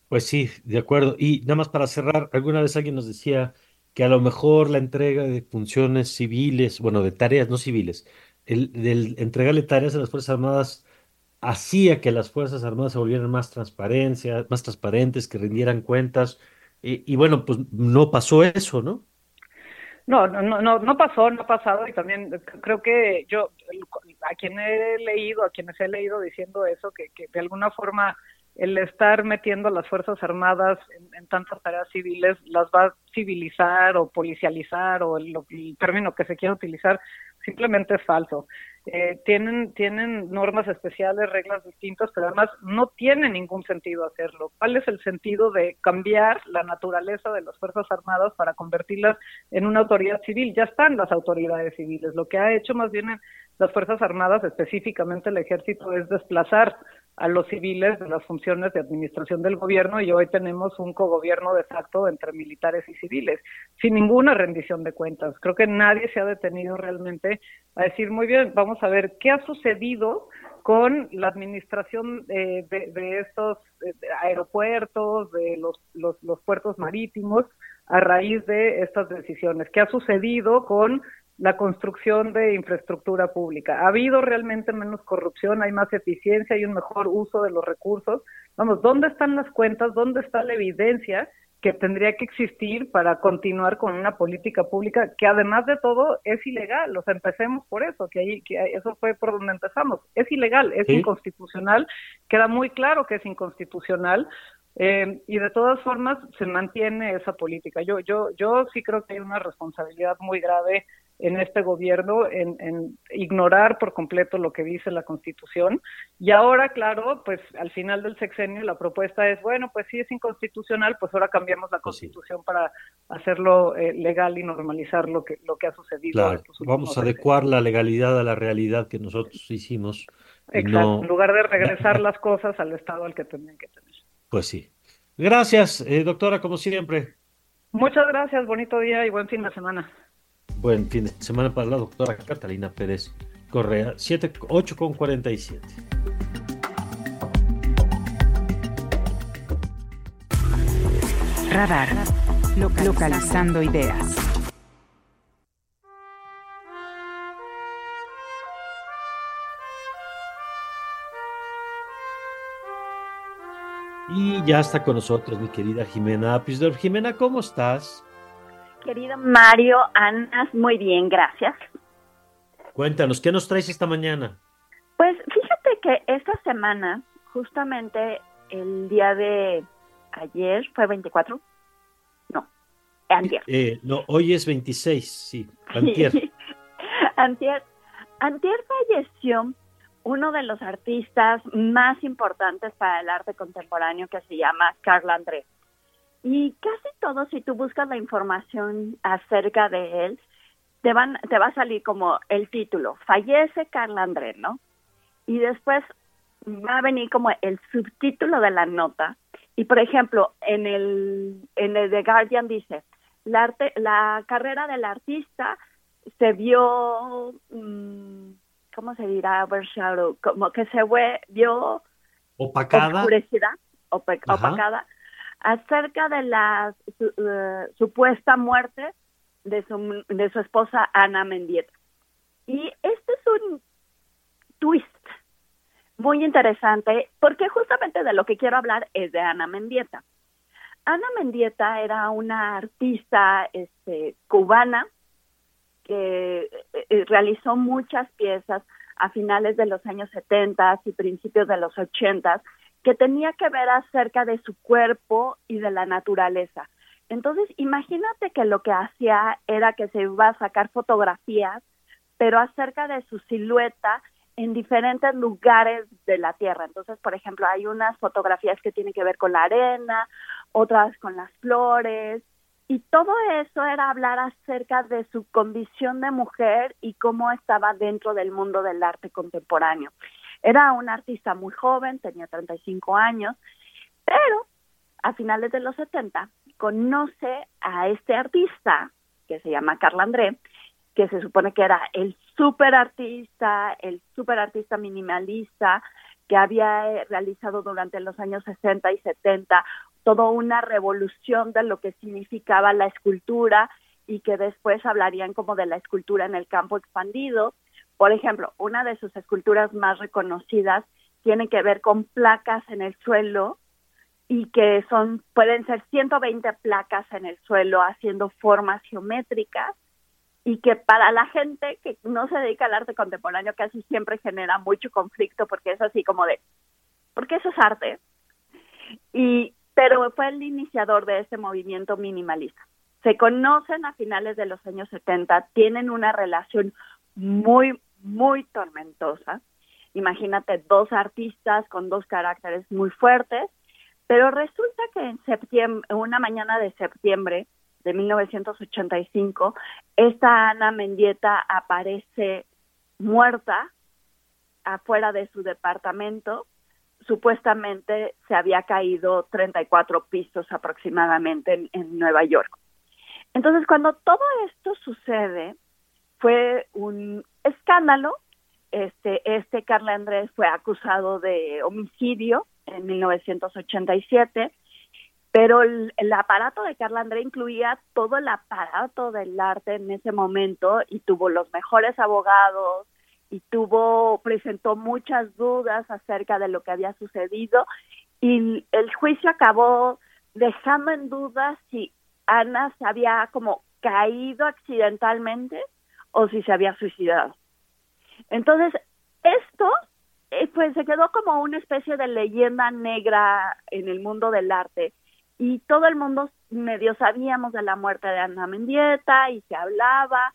Pues sí, de acuerdo. Y nada más para cerrar, alguna vez alguien nos decía que a lo mejor la entrega de funciones civiles, bueno, de tareas no civiles, el del entregarle tareas a las Fuerzas Armadas hacía que las Fuerzas Armadas se volvieran más transparencia, más transparentes, que rindieran cuentas. Y, y bueno, pues no pasó eso, ¿no? No, no, no, no pasó, no ha pasado y también creo que yo, a quien he leído, a quienes he leído diciendo eso, que, que de alguna forma el estar metiendo a las Fuerzas Armadas en, tantas tareas civiles las va a civilizar o policializar o el, término que se quiera utilizar simplemente es falso. Eh, tienen, tienen normas especiales, reglas distintas, pero además no tiene ningún sentido hacerlo. ¿Cuál es el sentido de cambiar la naturaleza de las Fuerzas Armadas para convertirlas en una autoridad civil? Ya están las autoridades civiles. Lo que ha hecho más bien las Fuerzas Armadas, específicamente el Ejército, es desplazar a los civiles de las funciones de administración del gobierno y hoy tenemos un cogobierno de facto entre militares y civiles, sin ninguna rendición de cuentas. Creo que nadie se ha detenido realmente a decir, muy bien, vamos a ver qué ha sucedido con la administración eh, de, estos aeropuertos, de los, los, los puertos marítimos, a raíz de estas decisiones. ¿Qué ha sucedido con la construcción de infraestructura pública. Ha habido realmente menos corrupción, hay más eficiencia, hay un mejor uso de los recursos. Vamos, ¿dónde están las cuentas? ¿Dónde está la evidencia que tendría que existir para continuar con una política pública que además de todo es ilegal? O sea, empecemos por eso, que ahí que eso fue por donde empezamos. Es ilegal, es ¿Sí? inconstitucional, queda muy claro que es inconstitucional. Eh, y de todas formas se mantiene esa política. Yo, yo, yo sí creo que hay una responsabilidad muy grave en este gobierno en, en, ignorar por completo lo que dice la Constitución. Y ahora, claro, pues al final del sexenio la propuesta es, bueno, pues sí es inconstitucional, pues ahora cambiamos la Constitución sí. para hacerlo eh, legal y normalizar lo que, lo que ha sucedido. Claro, vamos a adecuar la legalidad a la realidad que nosotros hicimos. Exacto, no... en lugar de regresar las cosas al estado al que tenían que tener. Pues sí. Gracias, eh, doctora, como siempre. Muchas gracias, bonito día y buen fin de semana. Buen fin de semana para la doctora Catalina Pérez Correa, 7, 8 con 47. Radar, localizando ideas. Y ya está con nosotros mi querida Jimena Apisdorf. Jimena, ¿cómo estás? Querido Mario, Ana, muy bien, gracias. Cuéntanos, ¿qué nos traes esta mañana? Pues fíjate que esta semana, justamente el día de ayer, ¿fue 24? No, antier. Eh, no, hoy es 26, sí, antier. antier. Antier falleció uno de los artistas más importantes para el arte contemporáneo que se llama Carl André. Y casi todo, si tú buscas la información acerca de él, te, van, te va a salir como el título, fallece Carl André, ¿no? Y después va a venir como el subtítulo de la nota. Y por ejemplo, en el, en el The Guardian dice, la, arte, la carrera del artista se vio, mmm, ¿cómo se dirá? Overshadow, como que se vio opacada. Oscurecida, opa, opacada acerca de la uh, supuesta muerte de su, de su esposa Ana Mendieta. Y este es un twist muy interesante porque justamente de lo que quiero hablar es de Ana Mendieta. Ana Mendieta era una artista este, cubana que eh, realizó muchas piezas a finales de los años 70 y principios de los 80 que tenía que ver acerca de su cuerpo y de la naturaleza. Entonces, imagínate que lo que hacía era que se iba a sacar fotografías, pero acerca de su silueta en diferentes lugares de la Tierra. Entonces, por ejemplo, hay unas fotografías que tienen que ver con la arena, otras con las flores, Y todo eso era hablar acerca de su condición de mujer y cómo estaba dentro del mundo del arte contemporáneo. Era una artista muy joven, tenía 35 años, pero a finales de los 70 conoce a este artista que se llama Carla André, que se supone que era el super artista, el super artista minimalista que había realizado durante los años 60 y 70 toda una revolución de lo que significaba la escultura y que después hablarían como de la escultura en el campo expandido. Por ejemplo, una de sus esculturas más reconocidas tiene que ver con placas en el suelo y que son pueden ser 120 placas en el suelo haciendo formas geométricas y que para la gente que no se dedica al arte contemporáneo casi siempre genera mucho conflicto porque es así como de porque eso es arte y pero fue el iniciador de ese movimiento minimalista. Se conocen a finales de los años 70, tienen una relación muy, muy tormentosa. Imagínate dos artistas con dos caracteres muy fuertes, pero resulta que en septiembre, una mañana de septiembre de 1985, esta Ana Mendieta aparece muerta afuera de su departamento supuestamente se había caído 34 pisos aproximadamente en, Nueva York. Entonces, cuando todo esto sucede, fue un escándalo. Este, este Carla Andrés fue acusado de homicidio en 1987, pero el, el, aparato de Carla Andrés incluía todo el aparato del arte en ese momento y tuvo los mejores abogados, y tuvo, presentó muchas dudas acerca de lo que había sucedido y el juicio acabó dejando en duda si Ana se había como caído accidentalmente o si se había suicidado. Entonces, esto eh, pues se quedó como una especie de leyenda negra en el mundo del arte y todo el mundo medio sabíamos de la muerte de Ana Mendieta y se hablaba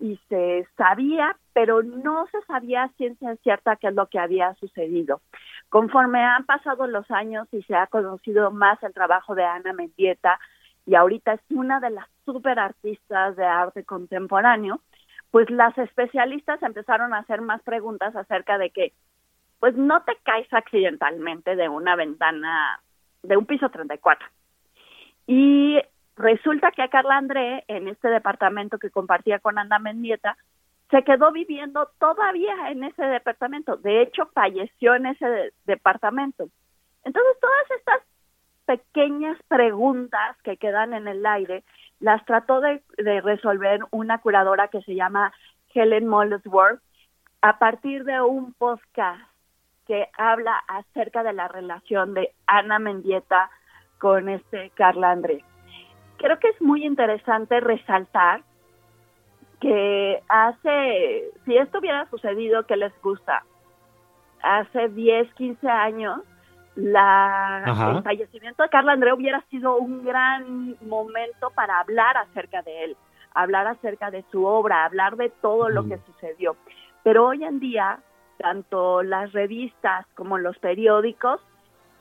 y se sabía, pero no se sabía ciencia cierta qué es lo que había sucedido. Conforme han pasado los años y se ha conocido más el trabajo de Ana Mendieta, y ahorita es una de las super artistas de arte contemporáneo, pues las especialistas empezaron a hacer más preguntas acerca de que, pues no te caes accidentalmente de una ventana de un piso 34. Y Resulta que a Carla André, en este departamento que compartía con Ana Mendieta, se quedó viviendo todavía en ese departamento. De hecho, falleció en ese departamento. Entonces, todas estas pequeñas preguntas que quedan en el aire las trató de, de resolver una curadora que se llama Helen Molesworth a partir de un podcast que habla acerca de la relación de Ana Mendieta con este Carla André creo que es muy interesante resaltar que hace, si esto hubiera sucedido, ¿qué les gusta? Hace 10, 15 años, la, el fallecimiento de Carla André hubiera sido un gran momento para hablar acerca de él, hablar acerca de su obra, hablar de todo lo que sucedió. Pero hoy en día, tanto las revistas como los periódicos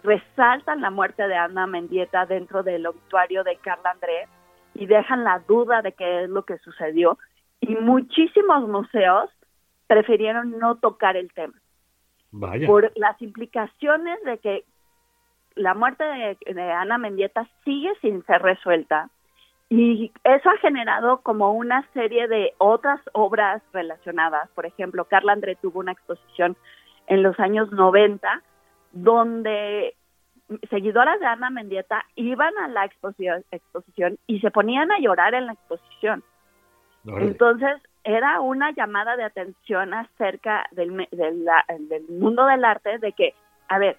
resaltan la muerte de Ana Mendieta dentro del obituario de Carla André y dejan la duda de qué es lo que sucedió. Y muchísimos museos prefirieron no tocar el tema por las implicaciones de que la muerte de, Ana Mendieta sigue sin ser resuelta y eso ha generado como una serie de otras obras relacionadas. Por ejemplo, Carla André tuvo una exposición en los años 90 donde seguidoras de Ana Mendieta iban a la exposición, y se ponían a llorar en la exposición. Entonces, era una llamada de atención acerca del, del mundo del arte, de que, a ver,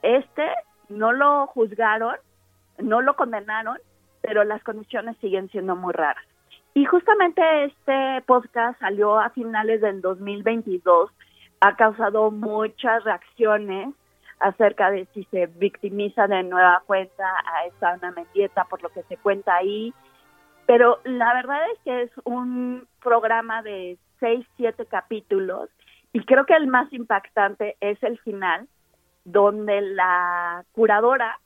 este no lo juzgaron, no lo condenaron, pero las condiciones siguen siendo muy raras. Y justamente este podcast salió a finales del 2022, ha causado muchas reacciones acerca de si se victimiza de nueva cuenta a esta Ana Mendieta por lo que se cuenta ahí. Pero la verdad es que es un programa de seis, siete capítulos y creo que el más impactante es el final, donde la curadora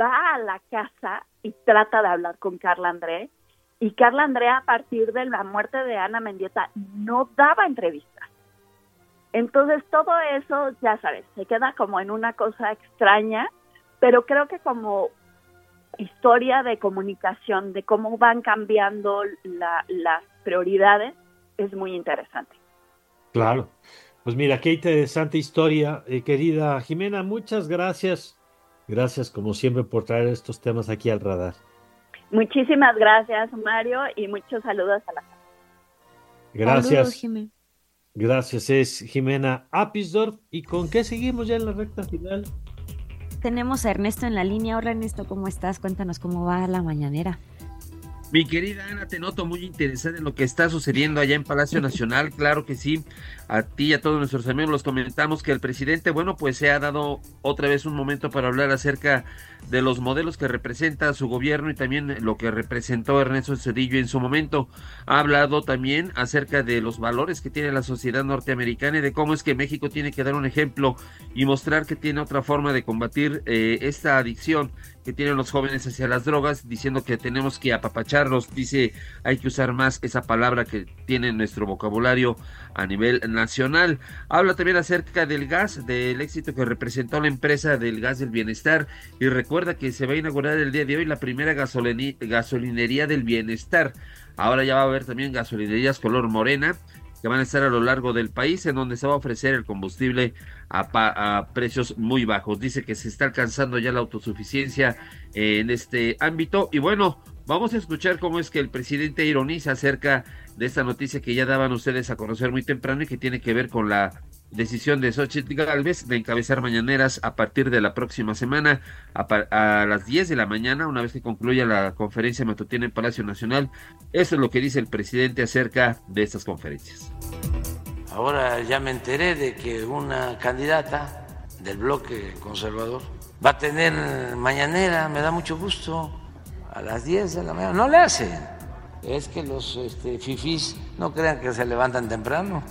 va a la casa y trata de hablar con Carla André y Carla Andrea a partir de la muerte de Ana Mendieta no daba entrevistas. Entonces todo eso, ya sabes, se queda como en una cosa extraña, pero creo que como historia de comunicación, de cómo van cambiando las prioridades, es muy interesante. Claro. Pues mira, qué interesante historia, eh, querida Jimena. Muchas gracias. Gracias, como siempre, por traer estos temas aquí al radar. Muchísimas gracias, Mario, y muchos saludos a la Gracias. Gracias, es Jimena Apisdorf. ¿Y con qué seguimos ya en la recta final? Tenemos a Ernesto en la línea. Hola Ernesto, ¿cómo estás? Cuéntanos cómo va la mañanera. Mi querida Ana, te noto muy interesada en lo que está sucediendo allá en Palacio Nacional. Claro que sí. A ti y a todos nuestros amigos los comentamos que el presidente, bueno, pues se ha dado otra vez un momento para hablar acerca de los modelos que representa su gobierno y también lo que representó Ernesto Cedillo en su momento. Ha hablado también acerca de los valores que tiene la sociedad norteamericana y de cómo es que México tiene que dar un ejemplo y mostrar que tiene otra forma de combatir eh, esta adicción que tienen los jóvenes hacia las drogas, diciendo que tenemos que apapacharlos, dice hay que usar más esa palabra que tiene nuestro vocabulario a nivel nacional. Habla también acerca del gas, del éxito que representó la empresa del gas del bienestar y recuerda que se va a inaugurar el día de hoy la primera gasolinería del bienestar. Ahora ya va a haber también gasolinerías color morena que van a estar a lo largo del país en donde se va a ofrecer el combustible a, precios muy bajos. Dice que se está alcanzando ya la autosuficiencia en este ámbito y bueno, vamos a escuchar cómo es que el presidente ironiza acerca de esta noticia que ya daban ustedes a conocer muy temprano y que tiene que ver con la decisión de Xochitl Galvez de encabezar mañaneras a partir de la próxima semana a, las 10 de la mañana, una vez que concluya la conferencia matutina en Palacio Nacional. Eso es lo que dice el presidente acerca de estas conferencias. Ahora ya me enteré de que una candidata del bloque conservador va a tener mañanera, me da mucho gusto, a las 10 de la mañana. No le hace. Es que los este, fifís no crean que se levantan temprano.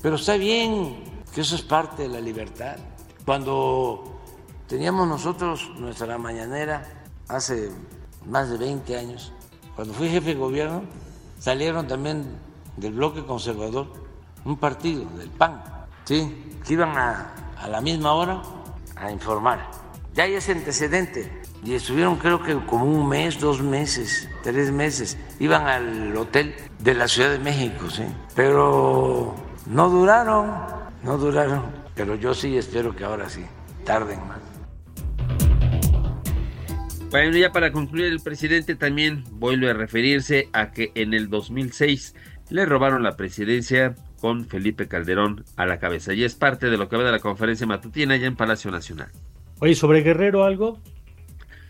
Pero está bien, que eso es parte de la libertad. Cuando teníamos nosotros nuestra mañanera hace más de 20 años, cuando fui jefe de gobierno, salieron también del bloque conservador un partido, del PAN, ¿sí? que iban a, a la misma hora a informar. Ya hay ese antecedente y estuvieron creo que como un mes, dos meses, tres meses. Iban al hotel de la Ciudad de México, ¿sí? Pero no duraron no duraron, pero yo sí espero que ahora sí, tarden más. Bueno, ya para concluir, el presidente también vuelve a referirse a que en el 2006 le robaron la presidencia con Felipe Calderón a la cabeza. Y es parte de lo que va de la conferencia matutina ya en Palacio Nacional. Oye, sobre Guerrero algo.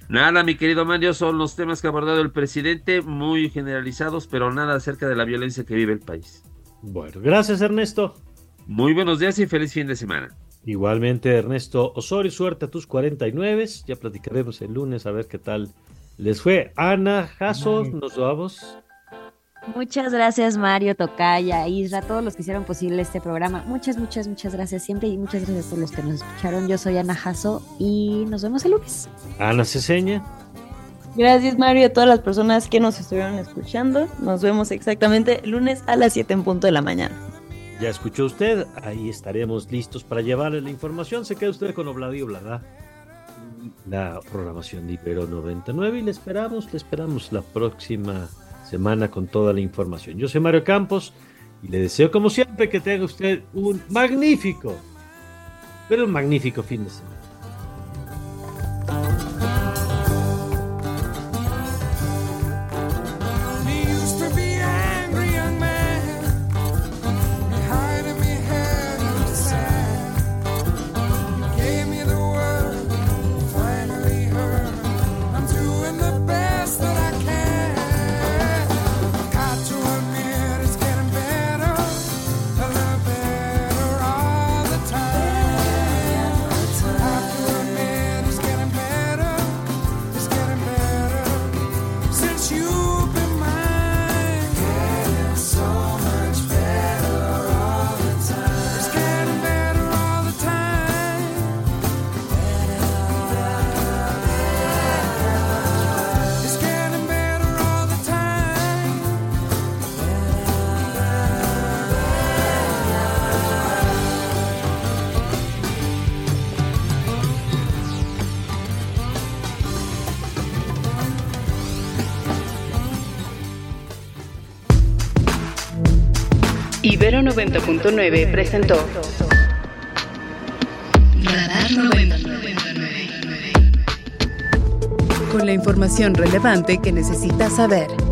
Nada, mi querido Mario, son los temas que ha abordado el presidente, muy generalizados, pero nada acerca de la violencia que vive el país. Bueno, gracias Ernesto. Muy buenos días y feliz fin de semana. Igualmente, Ernesto Osorio, suerte a tus 49. Ya platicaremos el lunes a ver qué tal les fue. Ana Jasso, nos vamos. Muchas gracias, Mario, Tocaya, Isra, todos los que hicieron posible este programa. Muchas, muchas, muchas gracias siempre y muchas gracias a todos los que nos escucharon. Yo soy Ana Jasso y nos vemos el lunes. Ana Ceseña. Gracias, Mario, a todas las personas que nos estuvieron escuchando. Nos vemos exactamente el lunes a las 7 en punto de la mañana. Ya escuchó usted, ahí estaremos listos para llevarle la información. Se queda usted con Obladio Blada, la programación de Ibero 99 y le esperamos, le esperamos la próxima semana con toda la información. Yo soy Mario Campos y le deseo como siempre que tenga usted un magnífico, pero un magnífico fin de semana. 90.9 presentó Radar 99. Con la información relevante que necesitas saber.